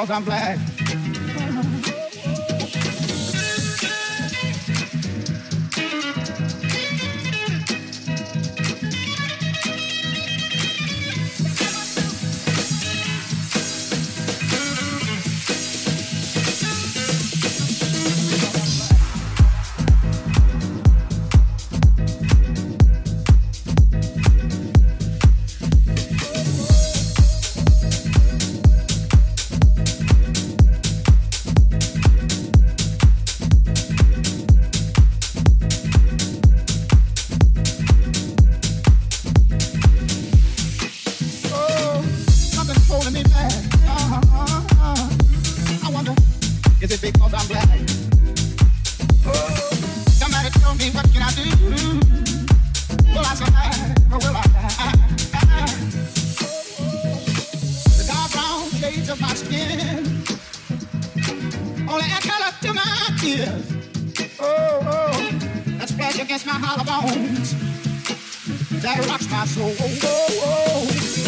because I'm black. against my hollow bones that rocks my soul. Oh, oh, oh.